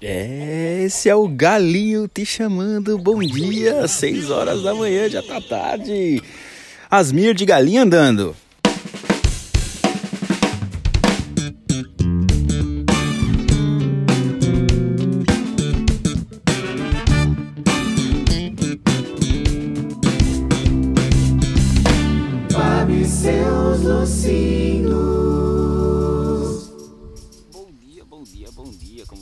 É, esse é o Galinho te chamando. Bom dia, 6 horas da manhã, já tá tarde. Asmir de Galinha andando.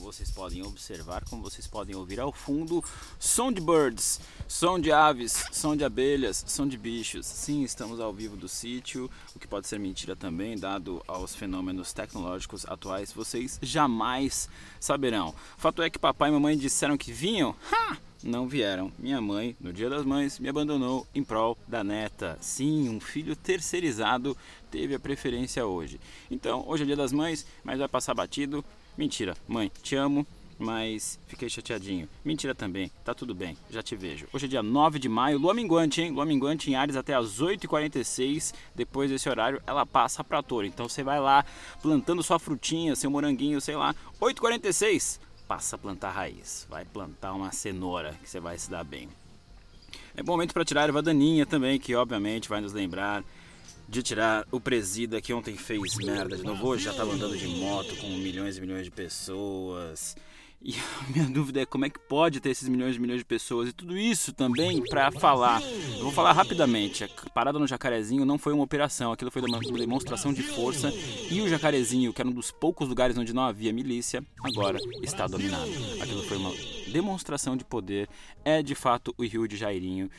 Vocês podem observar, como vocês podem ouvir ao fundo, som de birds, som de aves, som de abelhas, som de bichos. Sim, estamos ao vivo do sítio, o que pode ser mentira também, dado aos fenômenos tecnológicos atuais, vocês jamais saberão. Fato é que papai e mamãe disseram que vinham. Ha! não vieram. Minha mãe, no Dia das Mães, me abandonou em prol da neta. Sim, um filho terceirizado teve a preferência hoje. Então, hoje é Dia das Mães, mas vai passar batido. Mentira, mãe, te amo, mas fiquei chateadinho. Mentira também, tá tudo bem, já te vejo. Hoje é dia 9 de maio, lua minguante, hein? Lua minguante em Ares até as 8h46. Depois desse horário, ela passa pra touro. Então você vai lá plantando sua frutinha, seu moranguinho, sei lá. 8h46, passa a plantar raiz. Vai plantar uma cenoura que você vai se dar bem. É bom momento para tirar a erva daninha também, que obviamente vai nos lembrar de tirar o presida que ontem fez merda de novo. Hoje já estava andando de moto com milhões e milhões de pessoas. E a minha dúvida é como é que pode ter esses milhões e milhões de pessoas e tudo isso também para falar. Eu vou falar rapidamente. A parada no Jacarezinho não foi uma operação, aquilo foi uma demonstração de força e o Jacarezinho, que era um dos poucos lugares onde não havia milícia, agora está dominado. Aquilo foi uma demonstração de poder. É de fato o Rio de Jairinho.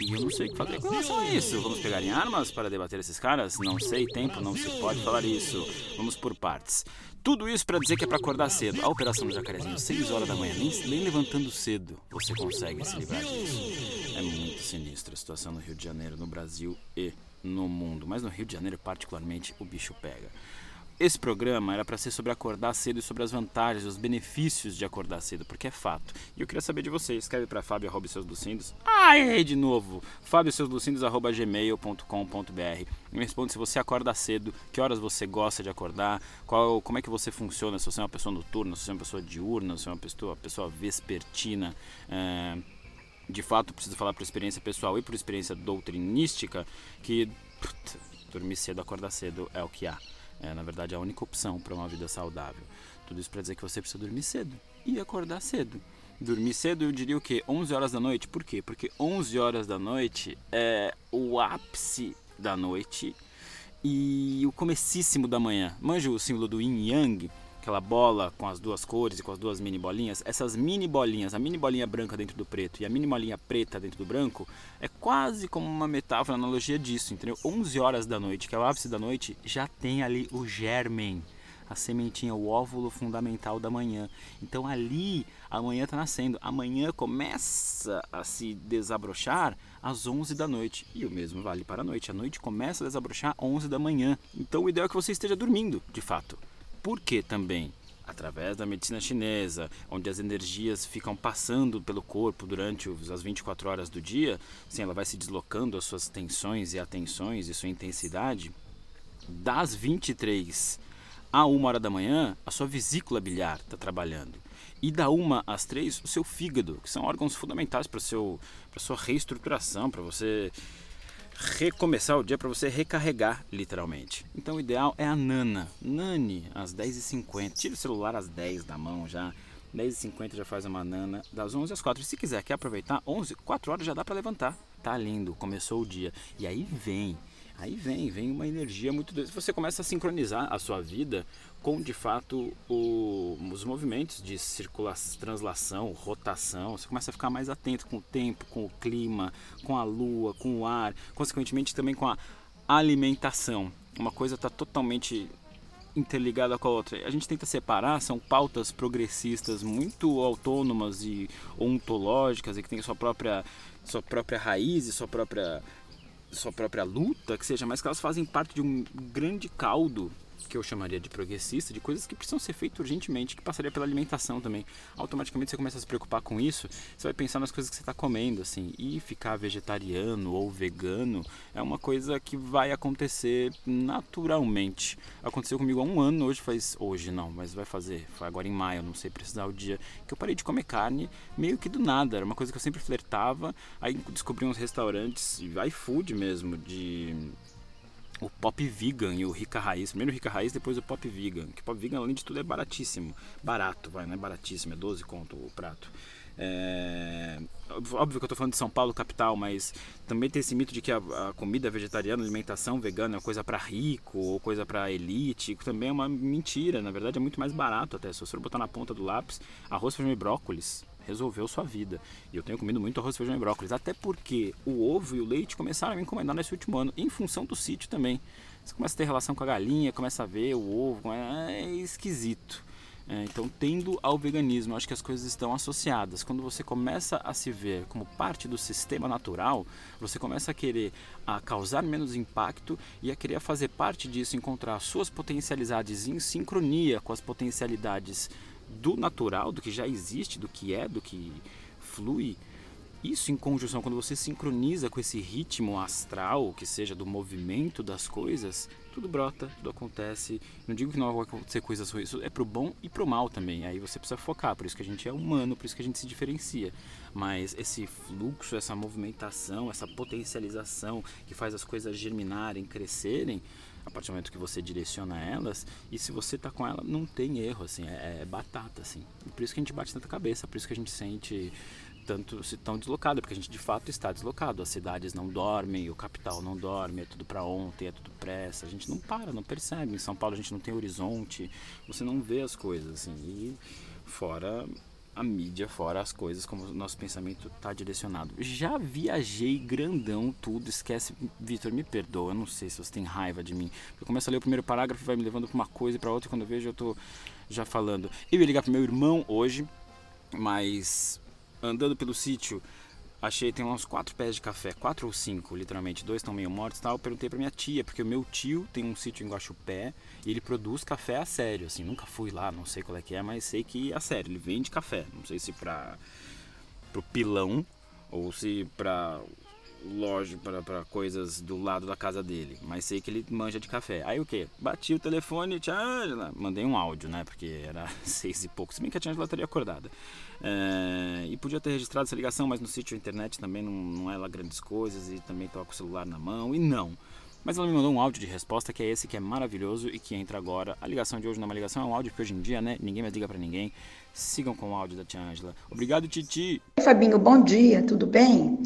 E eu não sei o que fazer com relação a isso. Vamos pegar em armas para debater esses caras? Não sei, tempo, não se pode falar isso. Vamos por partes. Tudo isso para dizer que é para acordar cedo. A operação do jacarezinho, 6 horas da manhã, nem, nem levantando cedo você consegue se livrar disso. É muito sinistra a situação no Rio de Janeiro, no Brasil e no mundo. Mas no Rio de Janeiro, particularmente, o bicho pega. Esse programa era para ser sobre acordar cedo e sobre as vantagens, os benefícios de acordar cedo, porque é fato. E eu queria saber de vocês. Escreve para Fábio arroba seus lucindos. Ah, errei de novo. Fábio seus lucindos arroba gmail.com.br. Me responde se você acorda cedo, que horas você gosta de acordar, qual, como é que você funciona, se você é uma pessoa noturna, se você é uma pessoa diurna, se você é uma pessoa, pessoa vespertina. É, de fato, preciso falar por experiência pessoal e por experiência doutrinística que dormir cedo, acordar cedo é o que há. É, na verdade, a única opção para uma vida saudável. Tudo isso para dizer que você precisa dormir cedo e acordar cedo. Dormir cedo, eu diria o quê? 11 horas da noite. Por quê? Porque 11 horas da noite é o ápice da noite e o comecíssimo da manhã. Manja o símbolo do Yin Yang? Aquela bola com as duas cores e com as duas mini bolinhas, essas mini bolinhas, a mini bolinha branca dentro do preto e a mini bolinha preta dentro do branco, é quase como uma metáfora, analogia disso, entendeu? 11 horas da noite, que é o ápice da noite, já tem ali o germen, a sementinha, o óvulo fundamental da manhã. Então ali a manhã está nascendo. Amanhã começa a se desabrochar às 11 da noite. E o mesmo vale para a noite. A noite começa a desabrochar às 11 da manhã. Então o ideal é que você esteja dormindo, de fato. Por que também? Através da medicina chinesa, onde as energias ficam passando pelo corpo durante as 24 horas do dia, sim, ela vai se deslocando as suas tensões e atenções e sua intensidade. Das 23 a 1 hora da manhã, a sua vesícula biliar está trabalhando. E da 1 às 3, o seu fígado, que são órgãos fundamentais para a sua reestruturação, para você recomeçar o dia para você recarregar, literalmente. Então o ideal é a Nana. Nani, às 10h50. Tira o celular às 10 da mão já. 10h50 já faz uma nana das 11 às 4. E se quiser, quer aproveitar, 11, 4 horas já dá para levantar. Tá lindo, começou o dia. E aí vem, aí vem, vem uma energia muito. Você começa a sincronizar a sua vida com de fato o, os movimentos de circulação, translação, rotação. Você começa a ficar mais atento com o tempo, com o clima, com a lua, com o ar, consequentemente também com a alimentação. Uma coisa está totalmente interligada com a outra. A gente tenta separar, são pautas progressistas muito autônomas e ontológicas e que têm sua própria, sua própria raiz e sua própria, sua própria luta, que seja, mas que elas fazem parte de um grande caldo que eu chamaria de progressista, de coisas que precisam ser feitas urgentemente, que passaria pela alimentação também. Automaticamente você começa a se preocupar com isso, você vai pensar nas coisas que você está comendo, assim, e ficar vegetariano ou vegano é uma coisa que vai acontecer naturalmente. Aconteceu comigo há um ano, hoje faz, hoje não, mas vai fazer, foi agora em maio, não sei precisar o dia, que eu parei de comer carne meio que do nada, era uma coisa que eu sempre flertava, aí descobri uns restaurantes, iFood mesmo, de o Pop Vegan e o Rica Raiz. Primeiro o Rica Raiz, depois o Pop Vegan. Que Pop Vegan, além de tudo, é baratíssimo. Barato, vai, não é baratíssimo, é 12 conto o prato. É... Óbvio que eu estou falando de São Paulo, capital, mas também tem esse mito de que a, a comida vegetariana, alimentação vegana é coisa para rico ou coisa para elite. Também é uma mentira, na verdade é muito mais barato até. Se você botar na ponta do lápis arroz, feijão e brócolis, resolveu sua vida. E eu tenho comido muito arroz, feijão e brócolis, até porque o ovo e o leite começaram a me incomodar nesse último ano, em função do sítio também. Você começa a ter relação com a galinha, começa a ver o ovo, é esquisito. É, então, tendo ao veganismo, acho que as coisas estão associadas. Quando você começa a se ver como parte do sistema natural, você começa a querer a causar menos impacto e a querer fazer parte disso, encontrar suas potencialidades em sincronia com as potencialidades do natural, do que já existe, do que é, do que flui. Isso em conjunção, quando você sincroniza com esse ritmo astral, que seja do movimento das coisas, tudo brota, tudo acontece. Não digo que não vai acontecer coisas ruins, isso é pro bom e pro mal também. Aí você precisa focar, por isso que a gente é humano, por isso que a gente se diferencia. Mas esse fluxo, essa movimentação, essa potencialização que faz as coisas germinarem, crescerem, a partir do momento que você direciona elas, e se você tá com ela, não tem erro, assim, é, é batata, assim. Por isso que a gente bate tanta cabeça, por isso que a gente sente tanto se tão deslocado, porque a gente de fato está deslocado. As cidades não dormem, o capital não dorme, é tudo para ontem, é tudo pressa. A gente não para, não percebe. Em São Paulo a gente não tem horizonte, você não vê as coisas assim. E fora a mídia fora as coisas, como o nosso pensamento está direcionado. Já viajei grandão, tudo, esquece, Vitor, me perdoa, eu não sei se você tem raiva de mim. Eu começo a ler o primeiro parágrafo vai me levando para uma coisa e para outra, e quando eu vejo eu tô já falando. Eu ia ligar pro meu irmão hoje, mas andando pelo sítio, Achei, tem uns quatro pés de café, quatro ou cinco, literalmente. Dois estão meio mortos e tal. Eu perguntei pra minha tia, porque o meu tio tem um sítio em Guaxupé e ele produz café a sério, assim. Nunca fui lá, não sei qual é que é, mas sei que é a sério. Ele vende café. Não sei se pra, pro pilão ou se pra loja para coisas do lado da casa dele, mas sei que ele manja de café. Aí o que? Bati o telefone, tia Angela, mandei um áudio, né? Porque era seis e pouco, se bem que a tia Angela estaria acordada. É, e podia ter registrado essa ligação, mas no sítio internet também não, não é lá grandes coisas e também estava com o celular na mão e não. Mas ela me mandou um áudio de resposta que é esse que é maravilhoso e que entra agora. A ligação de hoje não é uma ligação, é um áudio porque hoje em dia, né? Ninguém mais liga para ninguém. Sigam com o áudio da tia Angela. Obrigado, Titi. Fabinho, bom dia, tudo bem?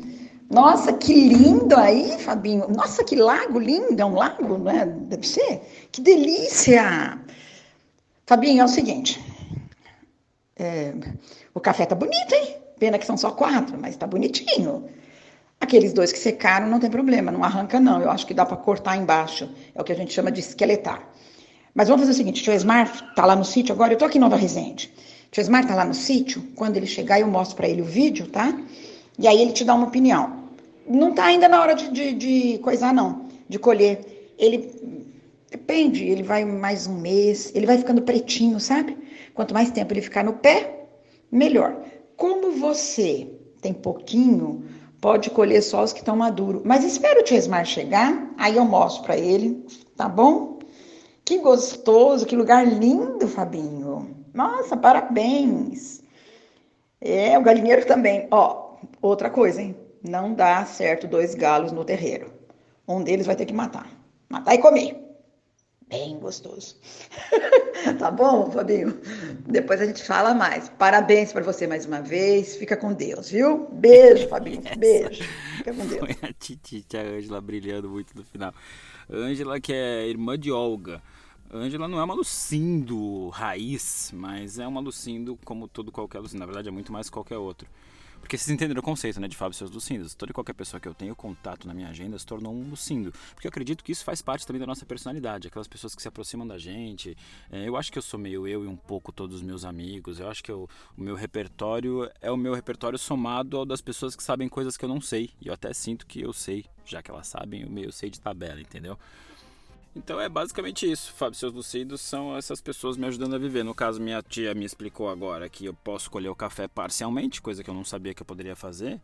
Nossa, que lindo aí, Fabinho. Nossa, que lago lindo. É um lago, né? Deve ser. Que delícia. Fabinho, é o seguinte. É, o café tá bonito, hein? Pena que são só quatro, mas tá bonitinho. Aqueles dois que secaram não tem problema, não arranca não. Eu acho que dá para cortar embaixo. É o que a gente chama de esqueletar. Mas vamos fazer o seguinte, o tio Esmar tá lá no sítio agora, eu tô aqui em Nova Resende. O tio Esmar tá lá no sítio, quando ele chegar eu mostro para ele o vídeo, tá? E aí ele te dá uma opinião não está ainda na hora de, de, de coisar, não, de colher. Ele depende, ele vai mais um mês, ele vai ficando pretinho, sabe? Quanto mais tempo ele ficar no pé, melhor. Como você tem pouquinho, pode colher só os que estão maduros. Mas espera o tio Esmar chegar, aí eu mostro para ele, tá bom? Que gostoso, que lugar lindo, Fabinho. Nossa, parabéns. É, o galinheiro também. Ó, outra coisa, hein? Não dá certo dois galos no terreiro. Um deles vai ter que matar. Matar e comer. Bem gostoso. tá bom, Fabinho? Depois a gente fala mais. Parabéns para você mais uma vez. Fica com Deus, viu? Beijo, Fabinho. Beijo. Fica com Deus. Foi a Titi, a Ângela brilhando muito no final. Ângela, que é irmã de Olga. Ângela não é uma Lucindo raiz, mas é uma Lucindo como todo qualquer Lucindo. Na verdade, é muito mais que qualquer outro. Porque vocês entenderam o conceito né, de Fábio seus Lucindos. Toda e qualquer pessoa que eu tenho contato na minha agenda se tornou um Lucindo. Porque eu acredito que isso faz parte também da nossa personalidade. Aquelas pessoas que se aproximam da gente. É, eu acho que eu sou meio eu e um pouco todos os meus amigos. Eu acho que eu, o meu repertório é o meu repertório somado ao das pessoas que sabem coisas que eu não sei. E eu até sinto que eu sei, já que elas sabem, eu meio sei de tabela, entendeu? Então é basicamente isso. Fábio, seus lucidos são essas pessoas me ajudando a viver. No caso, minha tia me explicou agora que eu posso colher o café parcialmente, coisa que eu não sabia que eu poderia fazer.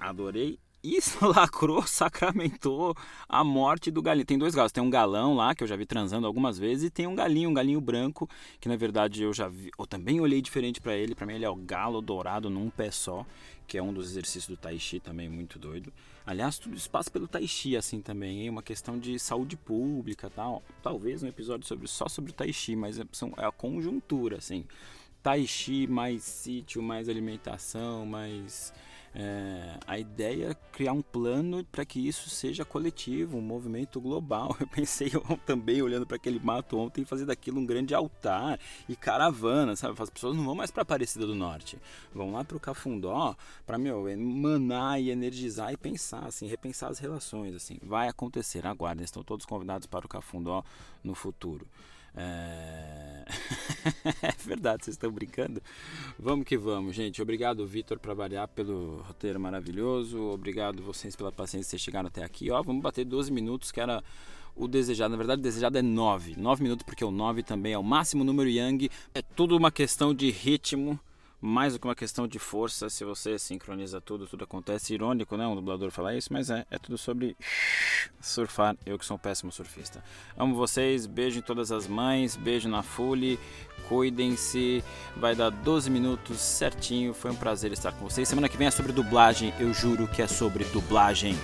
Adorei. Isso lacrou, sacramentou a morte do galinho. Tem dois galos. Tem um galão lá, que eu já vi transando algumas vezes, e tem um galinho, um galinho branco, que na verdade eu já vi. Eu também olhei diferente para ele. Para mim, ele é o galo dourado num pé só, que é um dos exercícios do Tai Chi também, muito doido. Aliás, tudo isso passa pelo Tai Chi, assim também, hein? Uma questão de saúde pública tal. Talvez um episódio sobre, só sobre o Tai Chi, mas é, é a conjuntura, assim. Tai Chi mais sítio, mais alimentação, mais é, a ideia é criar um plano para que isso seja coletivo, um movimento global. Eu pensei eu também olhando para aquele mato ontem fazer daquilo um grande altar e caravana, sabe? As pessoas não vão mais para Aparecida do Norte, vão lá para o Cafundó para meu emanar e energizar e pensar, assim, repensar as relações, assim. Vai acontecer, aguardem, estão todos convidados para o Cafundó no futuro. É... é verdade, vocês estão brincando? Vamos que vamos, gente. Obrigado, Vitor, para variar pelo roteiro maravilhoso. Obrigado vocês pela paciência de chegaram até aqui. Ó, vamos bater 12 minutos, que era o desejado. Na verdade, o desejado é 9. 9 minutos, porque o 9 também é o máximo número Yang. É tudo uma questão de ritmo mais do que uma questão de força, se você sincroniza tudo, tudo acontece. Irônico, né? Um dublador falar isso, mas é, é tudo sobre surfar. Eu que sou um péssimo surfista. Amo vocês, beijo em todas as mães, beijo na Fully, cuidem-se. Vai dar 12 minutos certinho. Foi um prazer estar com vocês. Semana que vem é sobre dublagem, eu juro que é sobre dublagem.